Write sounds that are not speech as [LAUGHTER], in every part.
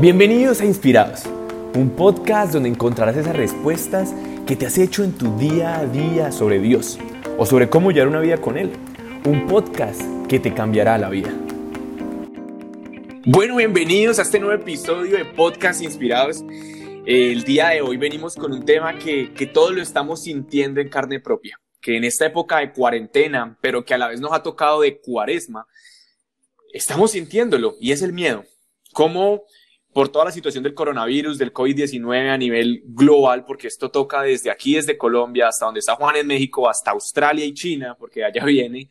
Bienvenidos a Inspirados, un podcast donde encontrarás esas respuestas que te has hecho en tu día a día sobre Dios o sobre cómo llevar una vida con Él. Un podcast que te cambiará la vida. Bueno, bienvenidos a este nuevo episodio de Podcast Inspirados. El día de hoy venimos con un tema que, que todos lo estamos sintiendo en carne propia, que en esta época de cuarentena, pero que a la vez nos ha tocado de cuaresma, estamos sintiéndolo y es el miedo. Cómo por toda la situación del coronavirus, del COVID-19 a nivel global, porque esto toca desde aquí, desde Colombia, hasta donde está Juan en México, hasta Australia y China, porque allá [LAUGHS] viene,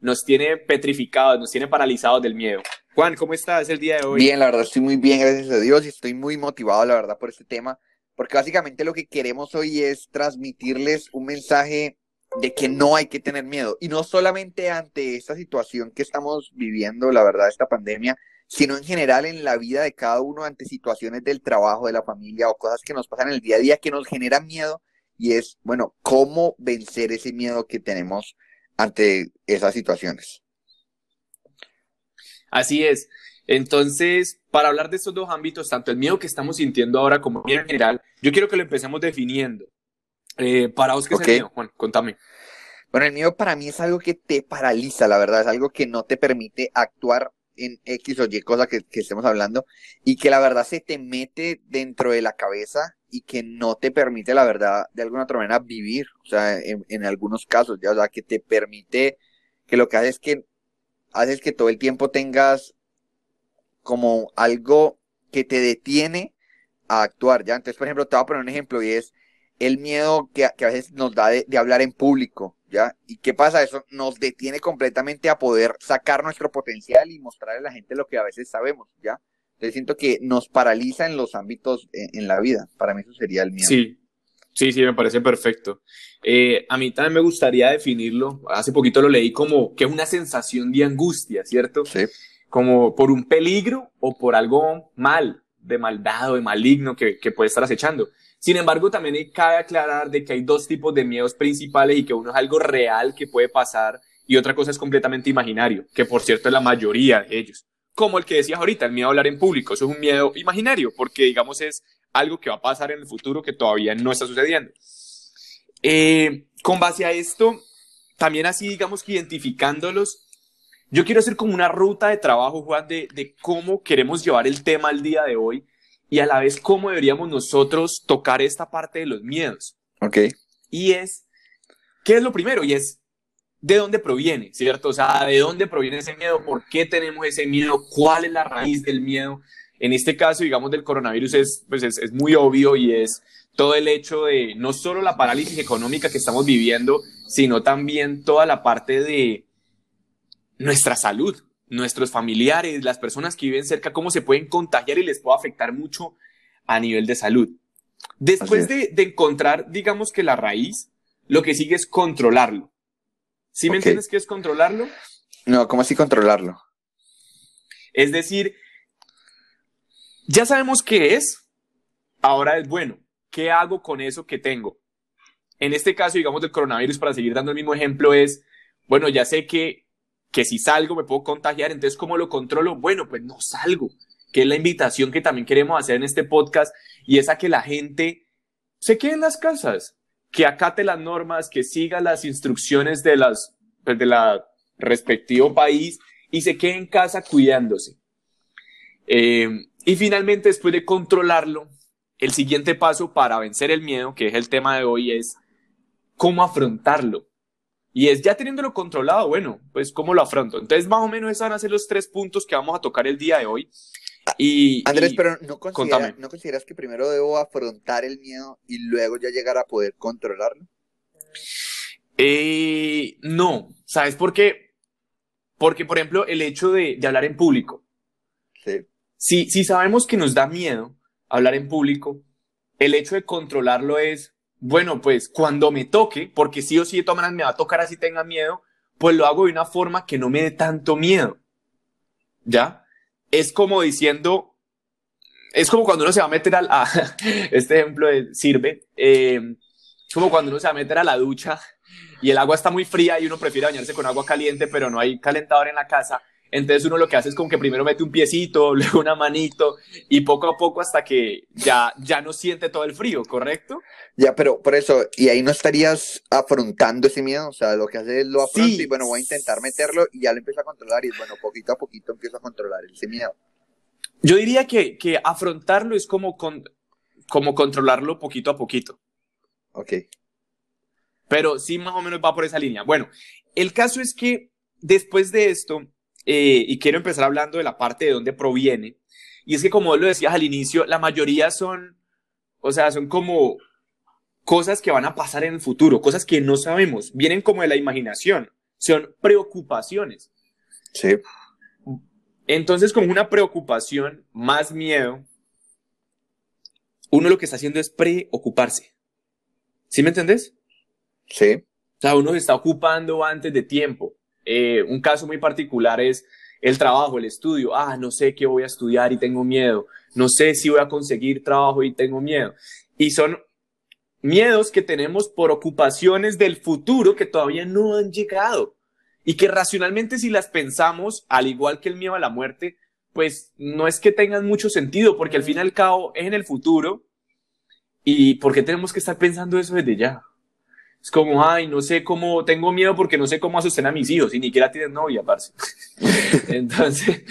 nos tiene petrificados, nos tiene paralizados del miedo. Juan, ¿cómo estás el día de hoy? Bien, la verdad estoy muy bien, gracias a Dios, y estoy muy motivado, la verdad, por este tema, porque básicamente lo que queremos hoy es transmitirles un mensaje de que no hay que tener miedo, y no solamente ante esta situación que estamos viviendo, la verdad, esta pandemia, sino en general en la vida de cada uno ante situaciones del trabajo, de la familia o cosas que nos pasan en el día a día que nos generan miedo y es, bueno, cómo vencer ese miedo que tenemos ante esas situaciones. Así es. Entonces, para hablar de estos dos ámbitos, tanto el miedo que estamos sintiendo ahora como el miedo en general, yo quiero que lo empecemos definiendo. Eh, para vos, ¿qué es el miedo, Juan? Contame. Bueno, el miedo para mí es algo que te paraliza, la verdad, es algo que no te permite actuar en X o Y cosa que, estemos hablando y que la verdad se te mete dentro de la cabeza y que no te permite la verdad de alguna otra manera vivir, o sea, en, algunos casos, ya, o sea, que te permite que lo que hace es que haces que todo el tiempo tengas como algo que te detiene a actuar, ¿ya? Entonces, por ejemplo, te voy a poner un ejemplo y es el miedo que, que a veces nos da de hablar en público, ¿ya? ¿Y qué pasa? Eso nos detiene completamente a poder sacar nuestro potencial y mostrarle a la gente lo que a veces sabemos, ¿ya? Entonces siento que nos paraliza en los ámbitos en, la vida. Para mí eso sería el miedo. Sí, sí, sí, me parece perfecto. Eh, a mí también me gustaría definirlo, hace poquito lo leí como que es una sensación de angustia, ¿cierto? Sí. Como por un peligro o por algo mal, de maldad o de maligno que, que puede estar acechando. Sin embargo, también cabe aclarar de que hay dos tipos de miedos principales y que uno es algo real que puede pasar y otra cosa es completamente imaginario, que por cierto es la mayoría de ellos. Como el que decías ahorita, el miedo a hablar en público, eso es un miedo imaginario, porque digamos es algo que va a pasar en el futuro que todavía no está sucediendo. Eh, con base a esto, también así digamos que identificándolos, yo quiero hacer como una ruta de trabajo, Juan, de, de cómo queremos llevar el tema al día de hoy y a la vez cómo deberíamos nosotros tocar esta parte de los miedos. Ok. Y es, ¿qué es lo primero? Y es, ¿de dónde proviene? ¿Cierto? O sea, ¿de dónde proviene ese miedo? ¿Por qué tenemos ese miedo? ¿Cuál es la raíz del miedo? En este caso, digamos, del coronavirus es, pues es, es muy obvio y es todo el hecho de no solo la parálisis económica que estamos viviendo, sino también toda la parte de nuestra salud, nuestros familiares, las personas que viven cerca, cómo se pueden contagiar y les puede afectar mucho a nivel de salud. Después de, encontrar, digamos que la raíz, lo que sigue es controlarlo. ¿Sí me entiendes qué es controlarlo? No, ¿cómo así controlarlo? Es decir, ya sabemos qué es, ahora es bueno. ¿Qué hago con eso que tengo? En este caso, digamos, del coronavirus, para seguir dando el mismo ejemplo, es, bueno, ya sé que que si salgo me puedo contagiar, entonces ¿cómo lo controlo? Bueno, pues no salgo, que es la invitación que también queremos hacer en este podcast y es a que la gente se quede en las casas, que acate las normas, que siga las instrucciones de las pues, de la respectivo país y se quede en casa cuidándose. Eh, y finalmente, después de controlarlo, el siguiente paso para vencer el miedo, que es el tema de hoy, es cómo afrontarlo. Y es ya teniéndolo controlado, bueno, pues cómo lo afronto. Entonces, más o menos esos van a ser los tres puntos que vamos a tocar el día de hoy. Y, Andrés, pero ¿no, ¿no consideras que primero debo afrontar el miedo y luego ya llegar a poder controlarlo? Eh, no, ¿sabes por qué? Porque, por ejemplo, el hecho de, de hablar en público. Sí. Si, si sabemos que nos da miedo hablar en público, el hecho de controlarlo es, bueno, pues cuando me toque, porque sí o sí de todas maneras me va a tocar así tenga miedo, pues lo hago de una forma que no me dé tanto miedo. ¿Ya? Es como diciendo, es como cuando uno se va a meter al, a, [LAUGHS] este ejemplo sirve, eh, es como cuando uno se va a meter a la ducha y el agua está muy fría y uno prefiere bañarse con agua caliente, pero no hay calentador en la casa. Entonces uno lo que hace es como que primero mete un piecito, [LAUGHS] luego una manito y poco a poco hasta que ya, ya no siente todo el frío, ¿correcto? Ya, pero por eso, y ahí no estarías afrontando ese miedo, o sea, lo que hace es lo afronto Sí. y bueno, voy a intentar meterlo y ya lo empiezo a controlar y bueno, poquito a poquito empiezo a controlar ese miedo. Yo diría que, que afrontarlo es como, con, como controlarlo poquito a poquito. Ok. pero sí más o menos va por esa línea. Bueno, el caso es que después de esto, eh, y quiero empezar hablando de la parte de dónde proviene, y es que como lo decías al inicio, la mayoría son, o sea, son como cosas que van a pasar en el futuro, cosas que no sabemos, vienen como de la imaginación, son preocupaciones. Sí. Entonces, como una preocupación más miedo, uno lo que está haciendo es preocuparse. ¿Sí me entendés? Sí. O sea, uno se está ocupando antes de tiempo. Eh, un caso muy particular es el trabajo, el estudio. Ah, no sé qué voy a estudiar y tengo miedo. No sé si voy a conseguir trabajo y tengo miedo. Y son miedos que tenemos por ocupaciones del futuro que todavía no han llegado. Y que racionalmente si las pensamos, al igual que el miedo a la muerte, pues no es que tengan mucho sentido, porque al fin y al cabo es en el futuro. ¿Y por qué tenemos que estar pensando eso desde ya? Es como, ay, no sé cómo, tengo miedo porque no sé cómo asustar a mis hijos y ni siquiera tienen novia, parce. [LAUGHS] entonces,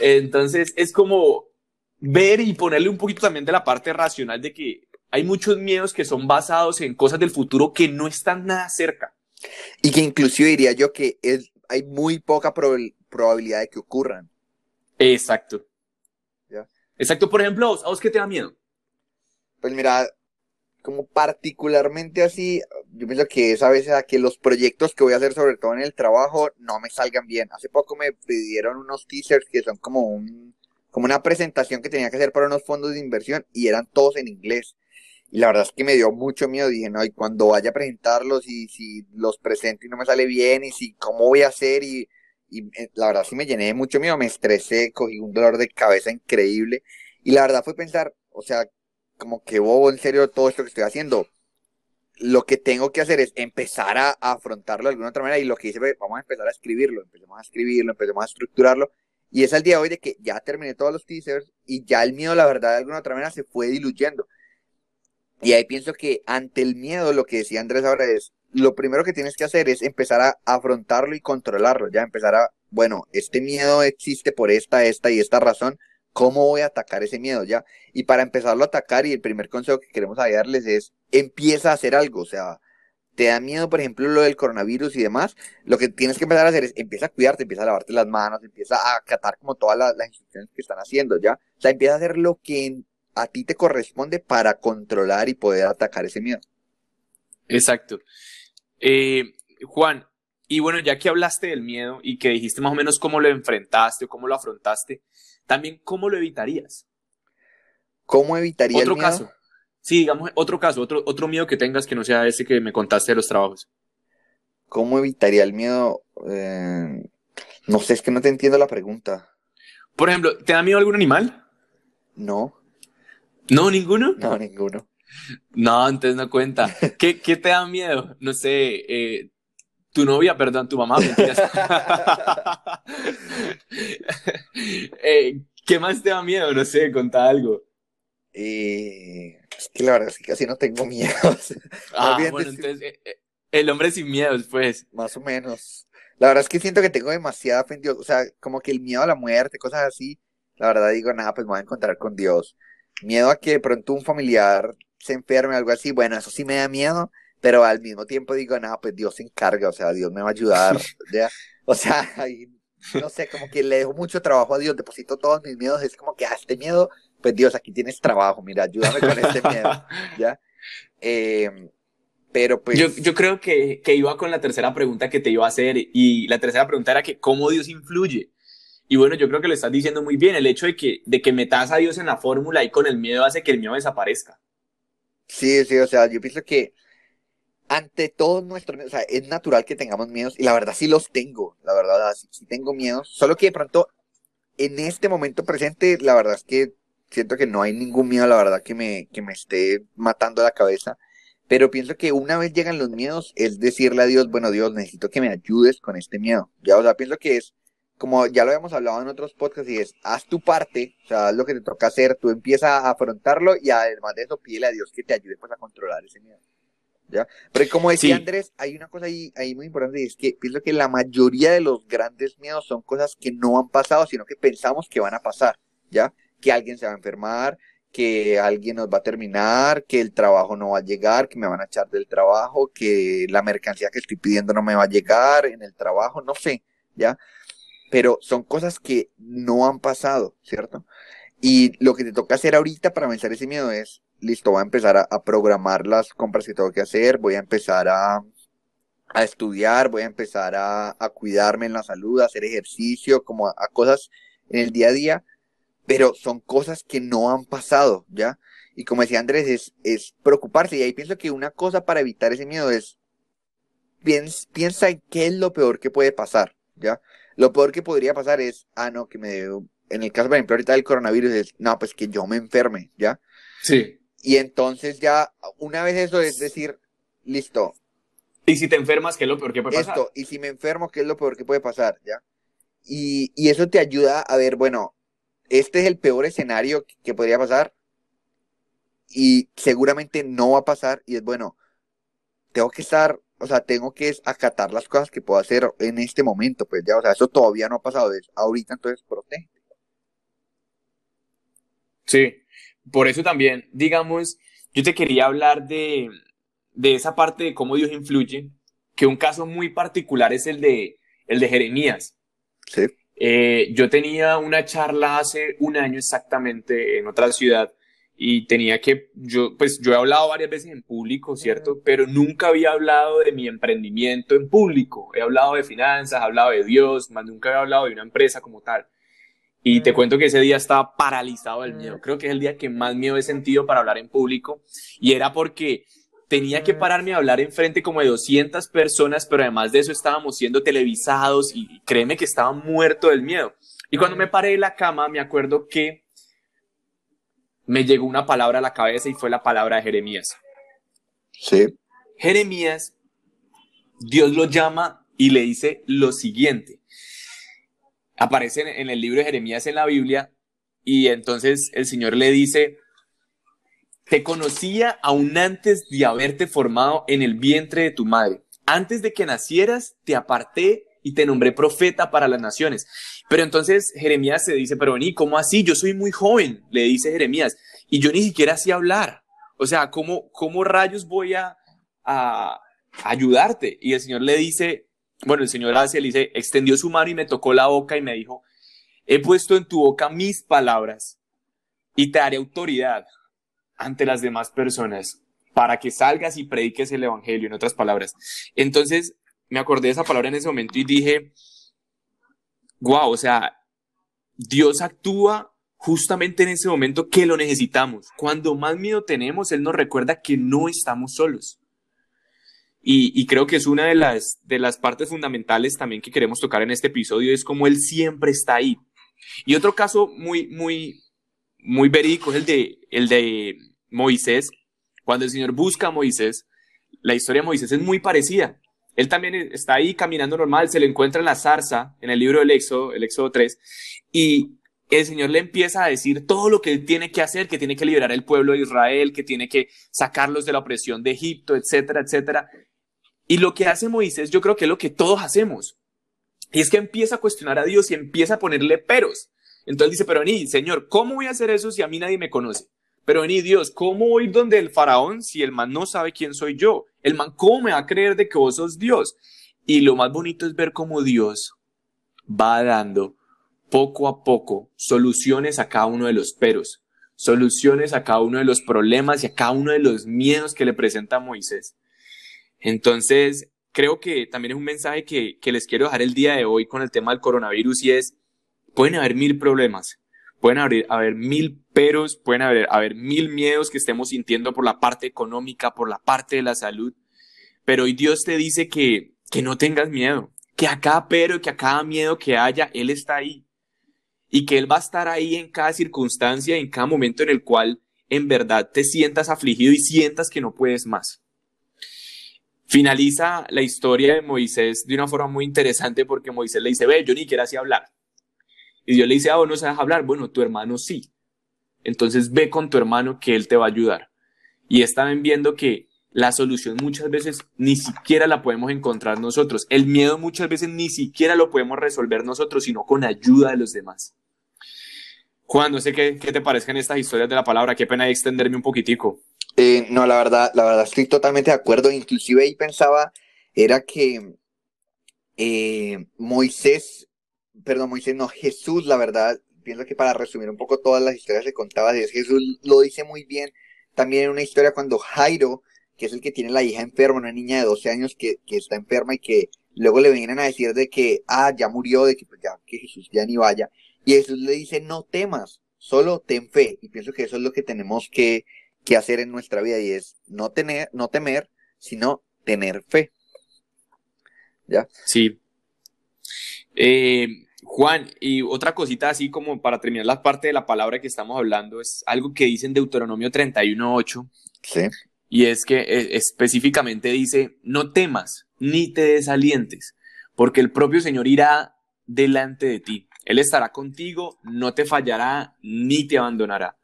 entonces, es como ver y ponerle un poquito también de la parte racional de que hay muchos miedos que son basados en cosas del futuro que no están nada cerca. Y que inclusive diría yo que es, hay muy poca prob- probabilidad de que ocurran. Exacto. Ya. Exacto. Por ejemplo, ¿a vos, a vos qué te da miedo? Pues mira, como particularmente así, yo pienso que es a veces a que los proyectos que voy a hacer, sobre todo en el trabajo, no me salgan bien. Hace poco me pidieron unos teasers que son como un, como una presentación que tenía que hacer para unos fondos de inversión y eran todos en inglés. Y la verdad es que me dio mucho miedo. Dije, no, y cuando vaya a presentarlos y si los presento y no me sale bien y si cómo voy a hacer y, y eh, la verdad sí me llené de mucho miedo, me estresé, cogí un dolor de cabeza increíble. Y la verdad fue pensar, o sea, como que bobo en serio todo esto que estoy haciendo. Lo que tengo que hacer es empezar a, a afrontarlo de alguna otra manera y lo que hice fue, vamos a empezar a escribirlo, empecemos a escribirlo, empecemos a estructurarlo. Y es al día de hoy de que ya terminé todos los teasers y ya el miedo, la verdad, de alguna otra manera se fue diluyendo. Y ahí pienso que ante el miedo, lo que decía Andrés ahora es, lo primero que tienes que hacer es empezar a afrontarlo y controlarlo, ya empezar a, bueno, este miedo existe por esta, esta y esta razón, ¿cómo voy a atacar ese miedo ya? Y para empezarlo a atacar, y el primer consejo que queremos darles es, empieza a hacer algo, o sea, te da miedo, por ejemplo, lo del coronavirus y demás, lo que tienes que empezar a hacer es, empieza a cuidarte, empieza a lavarte las manos, empieza a acatar como todas las, las instrucciones que están haciendo, ¿ya? O sea, empieza a hacer lo que a ti te corresponde para controlar y poder atacar ese miedo. Exacto. Eh, Juan, y bueno, ya que hablaste del miedo y que dijiste más o menos cómo lo enfrentaste o cómo lo afrontaste, también cómo lo evitarías. ¿Cómo evitaría Otro el miedo? caso. Sí, digamos, otro caso, otro, otro miedo que tengas que no sea ese que me contaste de los trabajos. ¿Cómo evitaría el miedo? Eh, no sé, es que no te entiendo la pregunta. Por ejemplo, ¿te da miedo algún animal? No, No, ninguno. no, ninguno. No, entonces no cuenta. ¿Qué, qué te da miedo? No sé, eh, tu novia, perdón, tu mamá, mentiras. [LAUGHS] Eh, ¿Qué más te da miedo? No sé, contá algo. Eh, es que la verdad es que casi no tengo miedos. [LAUGHS] Ah, bien, bueno, entonces, eh, eh, el hombre sin miedos, pues. Más o menos. La verdad es que siento que tengo demasiada fe en Dios. O sea, como que el miedo a la muerte, cosas así. La verdad digo, nada, pues me voy a encontrar con Dios. Miedo a que de pronto un familiar se enferme o algo así. Bueno, eso sí me da miedo. Pero al mismo tiempo digo, nada, pues Dios se encarga. O sea, Dios me va a ayudar. [LAUGHS] ¿ya? O sea, ahí, no sé, como que le dejo mucho trabajo a Dios. Deposito todos mis miedos. Es como que, ah, este miedo, pues Dios, aquí tienes trabajo. Mira, ayúdame con este miedo. [LAUGHS] ¿Ya? Eh, pero pues. Yo, yo creo que, que iba con la tercera pregunta que te iba a hacer y la tercera pregunta era que cómo Dios influye. Y bueno, yo creo que lo estás diciendo muy bien. El hecho de que, de que metas a Dios en la fórmula y con el miedo hace que el miedo desaparezca. Sí, sí, o sea, yo pienso que ante todo nuestro, o sea, es natural que tengamos miedos y la verdad sí los tengo, la verdad, sí, tengo miedos, solo que de pronto en este momento presente, la verdad es que siento que no hay ningún miedo, la verdad, que me, que me esté matando la cabeza, pero pienso que una vez llegan los miedos es decirle a Dios, bueno, Dios, necesito que me ayudes con este miedo, ya, o sea, pienso que es como ya lo habíamos hablado en otros podcasts, y es, haz tu parte, o sea, haz lo que te toca hacer, tú empiezas a afrontarlo y además de eso, pídele a Dios que te ayude pues a controlar ese miedo. ¿Ya? Pero como decía Andrés, hay una cosa ahí, ahí muy importante y es que pienso que la mayoría de los grandes miedos son cosas que no han pasado, sino que pensamos que van a pasar, ¿ya? Que alguien se va a enfermar, que alguien nos va a terminar, que el trabajo no va a llegar, que me van a echar del trabajo, que la mercancía que estoy pidiendo no me va a llegar en el trabajo, no sé, ¿ya? Pero son cosas que no han pasado, ¿cierto? Y lo que te toca hacer ahorita para vencer ese miedo es, listo, voy a empezar a, programar las compras que tengo que hacer, voy a empezar a, a estudiar, voy a empezar a, a, cuidarme en la salud, a hacer ejercicio, como a cosas en el día a día pero son cosas que no han pasado, ¿ya? Y como decía Andrés, es, es preocuparse. Y ahí pienso que una cosa para evitar ese miedo es, piensa, en qué es lo peor que puede pasar, ¿ya? Lo peor que podría pasar es, ah, no, que me, en el caso, por ejemplo, ahorita del coronavirus es, no, pues que yo me enferme, ¿ya? Sí. Y entonces ya, una vez eso es decir, listo. Y si te enfermas, ¿qué es lo peor que puede pasar? Esto, y si me enfermo, ¿qué es lo peor que puede pasar, ¿ya? Y, y eso te ayuda a ver, bueno, este es el peor escenario que podría pasar y seguramente no va a pasar y es bueno, tengo que estar, o sea, tengo que acatar las cosas que puedo hacer en este momento, pues ya, o sea, eso todavía no ha pasado, es ahorita entonces protege. Sí, por eso también, digamos, yo te quería hablar de, de esa parte de cómo Dios influye, que un caso muy particular es el de, el de Jeremías. Sí. Eh, yo tenía una charla hace un año exactamente en otra ciudad y tenía que, yo, pues yo he hablado varias veces en público, ¿cierto? Pero nunca había hablado de mi emprendimiento en público. He hablado de finanzas, he hablado de Dios, más nunca había hablado de una empresa como tal. Y te cuento que ese día estaba paralizado del miedo. Creo que es el día que más miedo he sentido para hablar en público. Y era porque tenía que pararme a hablar enfrente como de 200 personas, pero además de eso estábamos siendo televisados y créeme que estaba muerto del miedo. Y cuando me paré de la cama, me acuerdo que me llegó una palabra a la cabeza y fue la palabra de Jeremías. Sí. Jeremías, Dios lo llama y le dice lo siguiente. Aparece en el libro de Jeremías en la Biblia y entonces el Señor le dice, te conocía aún antes de haberte formado en el vientre de tu madre. Antes de que nacieras, te aparté y te nombré profeta para las naciones. Pero entonces Jeremías se dice, pero vení, ¿cómo así? Yo soy muy joven, le dice Jeremías, y yo ni siquiera sé hablar. O sea, ¿cómo, cómo rayos voy a, a, ayudarte? Y el Señor le dice, bueno, el Señor hace, le dice, extendió su mano y me tocó la boca y me dijo, he puesto en tu boca mis palabras y te daré autoridad ante las demás personas para que salgas y prediques el Evangelio, en otras palabras. Entonces, me acordé de esa palabra en ese momento y dije, wow, o sea, Dios actúa justamente en ese momento que lo necesitamos. Cuando más miedo tenemos, Él nos recuerda que no estamos solos. Y, creo que es una de las, de las partes fundamentales también que queremos tocar en este episodio, es como Él siempre está ahí. Y otro caso muy, muy, muy verídico es el de, el de Moisés, cuando el Señor busca a Moisés, la historia de Moisés es muy parecida. Él también está ahí caminando normal, se le encuentra en la zarza, en el libro del Éxodo, el Éxodo 3, y el Señor le empieza a decir todo lo que él tiene que hacer, que tiene que liberar el pueblo de Israel, que tiene que sacarlos de la opresión de Egipto, etcétera, etcétera. Y lo que hace Moisés, yo creo que es lo que todos hacemos. Y es que empieza a cuestionar a Dios y empieza a ponerle peros. Entonces dice, pero ni, Señor, ¿cómo voy a hacer eso si a mí nadie me conoce? Pero vení, Dios, ¿cómo voy donde el faraón si el man no sabe quién soy yo? El man, ¿cómo me va a creer de que vos sos Dios? Y lo más bonito es ver cómo Dios va dando poco a poco soluciones a cada uno de los peros, soluciones a cada uno de los problemas y a cada uno de los miedos que le presenta Moisés. Entonces, creo que también es un mensaje que, que les quiero dejar el día de hoy con el tema del coronavirus y es, pueden haber mil problemas, pueden haber, haber mil peros, pueden haber, haber mil miedos que estemos sintiendo por la parte económica, por la parte de la salud, pero hoy Dios te dice que, que no tengas miedo, que a cada pero, que a cada miedo que haya, Él está ahí y que Él va a estar ahí en cada circunstancia, en cada momento en el cual en verdad te sientas afligido y sientas que no puedes más. Finaliza la historia de Moisés de una forma muy interesante porque Moisés le dice, ve, yo ni quiero así hablar. Y Dios le dice, ah, vos no sabes hablar. Bueno, tu hermano sí. Entonces ve con tu hermano que él te va a ayudar. Y estaban viendo que la solución muchas veces ni siquiera la podemos encontrar nosotros. El miedo muchas veces ni siquiera lo podemos resolver nosotros, sino con ayuda de los demás. Juan, no sé qué, qué te parezcan estas historias de la palabra. Qué pena extenderme un poquitico. Eh, no, la verdad, la verdad estoy totalmente de acuerdo. Inclusive ahí pensaba, era que eh, Moisés, perdón, Moisés, no, Jesús, la verdad, pienso que para resumir un poco todas las historias que contaba, Jesús lo dice muy bien. También en una historia cuando Jairo, que es el que tiene la hija enferma, una niña de 12 años que, que está enferma y que luego le vienen a decir de que, ah, ya murió, de que pues ya, que Jesús ya ni vaya. Y Jesús le dice, no temas, solo ten fe. Y pienso que eso es lo que tenemos que, que hacer en nuestra vida y es no tener, no temer, sino tener fe. ¿Ya? Sí. Eh, Juan, y otra cosita así como para terminar la parte de la palabra que estamos hablando, es algo que dice en Deuteronomio 31.8. Sí. Y es que eh, específicamente dice, no temas ni te desalientes, porque el propio Señor irá delante de ti. Él estará contigo, no te fallará ni te abandonará.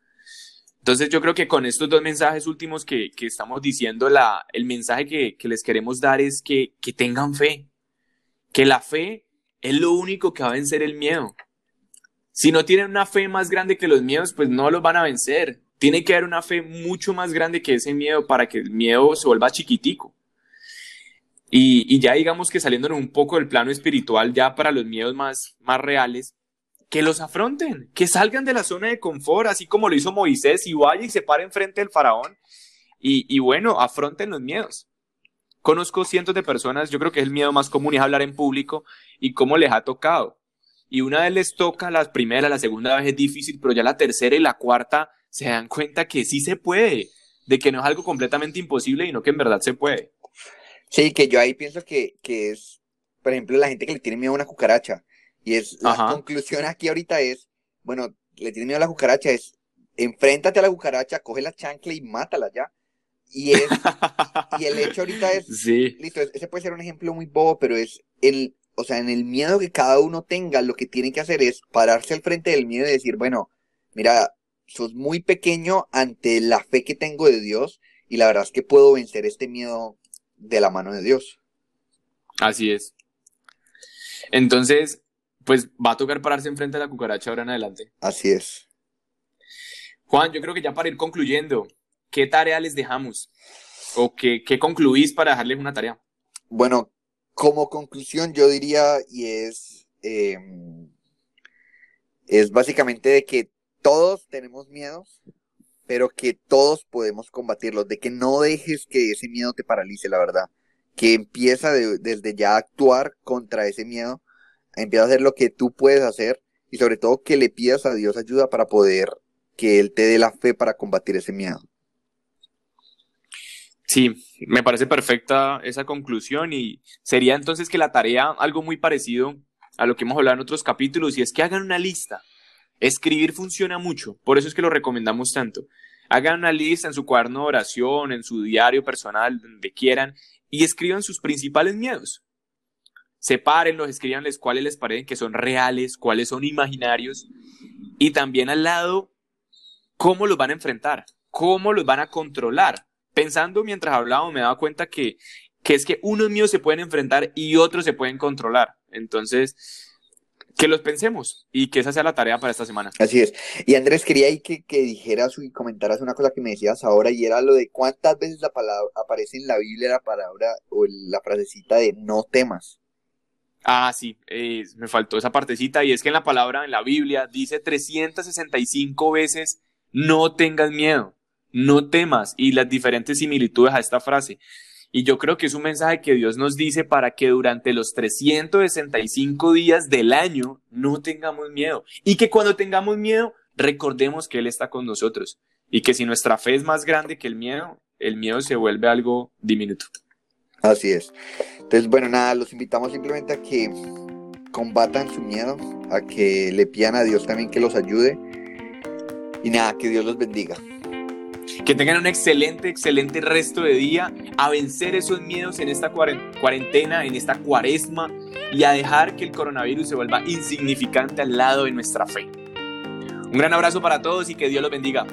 Entonces yo creo que con estos dos mensajes últimos que, estamos diciendo, la, el mensaje que, les queremos dar es que, que tengan fe, que la fe es lo único que va a vencer el miedo. Si no tienen una fe más grande que los miedos, pues no los van a vencer. Tiene que haber una fe mucho más grande que ese miedo para que el miedo se vuelva chiquitico. Y, y ya digamos que saliéndonos un poco del plano espiritual, ya para los miedos más, más reales, que los afronten, que salgan de la zona de confort, así como lo hizo Moisés, y vaya y se paren frente al faraón. Y, bueno, afronten los miedos. Conozco cientos de personas, yo creo que es el miedo más común es hablar en público y cómo les ha tocado. Y una vez les toca, la primera, la segunda vez es difícil, pero ya la tercera y la cuarta se dan cuenta que sí se puede, de que no es algo completamente imposible y no que en verdad se puede. Sí, que yo ahí pienso que, que es, por ejemplo, la gente que le tiene miedo a una cucaracha y es la conclusión aquí ahorita es, bueno, le tiene miedo a la cucaracha, es enfréntate a la cucaracha, coge la chancla y mátala ya. Y es, y el hecho ahorita es, [LAUGHS] sí. listo, ese puede ser un ejemplo muy bobo, pero es el, o sea, en el miedo que cada uno tenga, lo que tiene que hacer es pararse al frente del miedo y decir, bueno, mira, sos muy pequeño ante la fe que tengo de Dios y la verdad es que puedo vencer este miedo de la mano de Dios. Así es. Entonces, pues va a tocar pararse enfrente de la cucaracha ahora en adelante. Así es. Juan, yo creo que ya para ir concluyendo, ¿qué tarea les dejamos? ¿O qué, concluís para dejarles una tarea? Bueno, como conclusión yo diría, y es, em, es básicamente de que todos tenemos miedos, pero que todos podemos combatirlos, de que no dejes que ese miedo te paralice, la verdad, que empieza desde ya a actuar contra ese miedo empieza a hacer lo que tú puedes hacer y sobre todo que le pidas a Dios ayuda para poder que Él te dé la fe para combatir ese miedo. Sí, me parece perfecta esa conclusión y sería entonces que la tarea, algo muy parecido a lo que hemos hablado en otros capítulos, y es que hagan una lista. Escribir funciona mucho, por eso es que lo recomendamos tanto. Hagan una lista en su cuaderno de oración, en su diario personal, donde quieran, y escriban sus principales miedos sepárenlos, escríbanles cuáles les parecen que son reales, cuáles son imaginarios y también al lado cómo los van a enfrentar, cómo los van a controlar. Pensando mientras hablábamos me daba cuenta que, que es que unos míos se pueden enfrentar y otros se pueden controlar. Entonces, que los pensemos y que esa sea la tarea para esta semana. Así es. Y Andrés, quería ahí que, que dijeras y comentaras una cosa que me decías ahora y era lo de cuántas veces la palabra aparece en la Biblia la palabra o la frasecita de no temas. Ah, sí, me faltó esa partecita y es que en la palabra, en la Biblia, dice 365 veces, no tengas miedo, no temas y las diferentes similitudes a esta frase. Y yo creo que es un mensaje que Dios nos dice para que durante los 365 días del año no tengamos miedo. Y que cuando tengamos miedo, recordemos que Él está con nosotros. Y que si nuestra fe es más grande que el miedo, el miedo se vuelve algo diminuto. Así es. Entonces, bueno, nada, los invitamos simplemente a que combatan su miedo, a que le pidan a Dios también que los ayude. Y nada, que Dios los bendiga. Que tengan un excelente, excelente resto de día, a vencer esos miedos en esta cuarentena, en esta cuaresma y a dejar que el coronavirus se vuelva insignificante al lado de nuestra fe. Un gran abrazo para todos y que Dios los bendiga.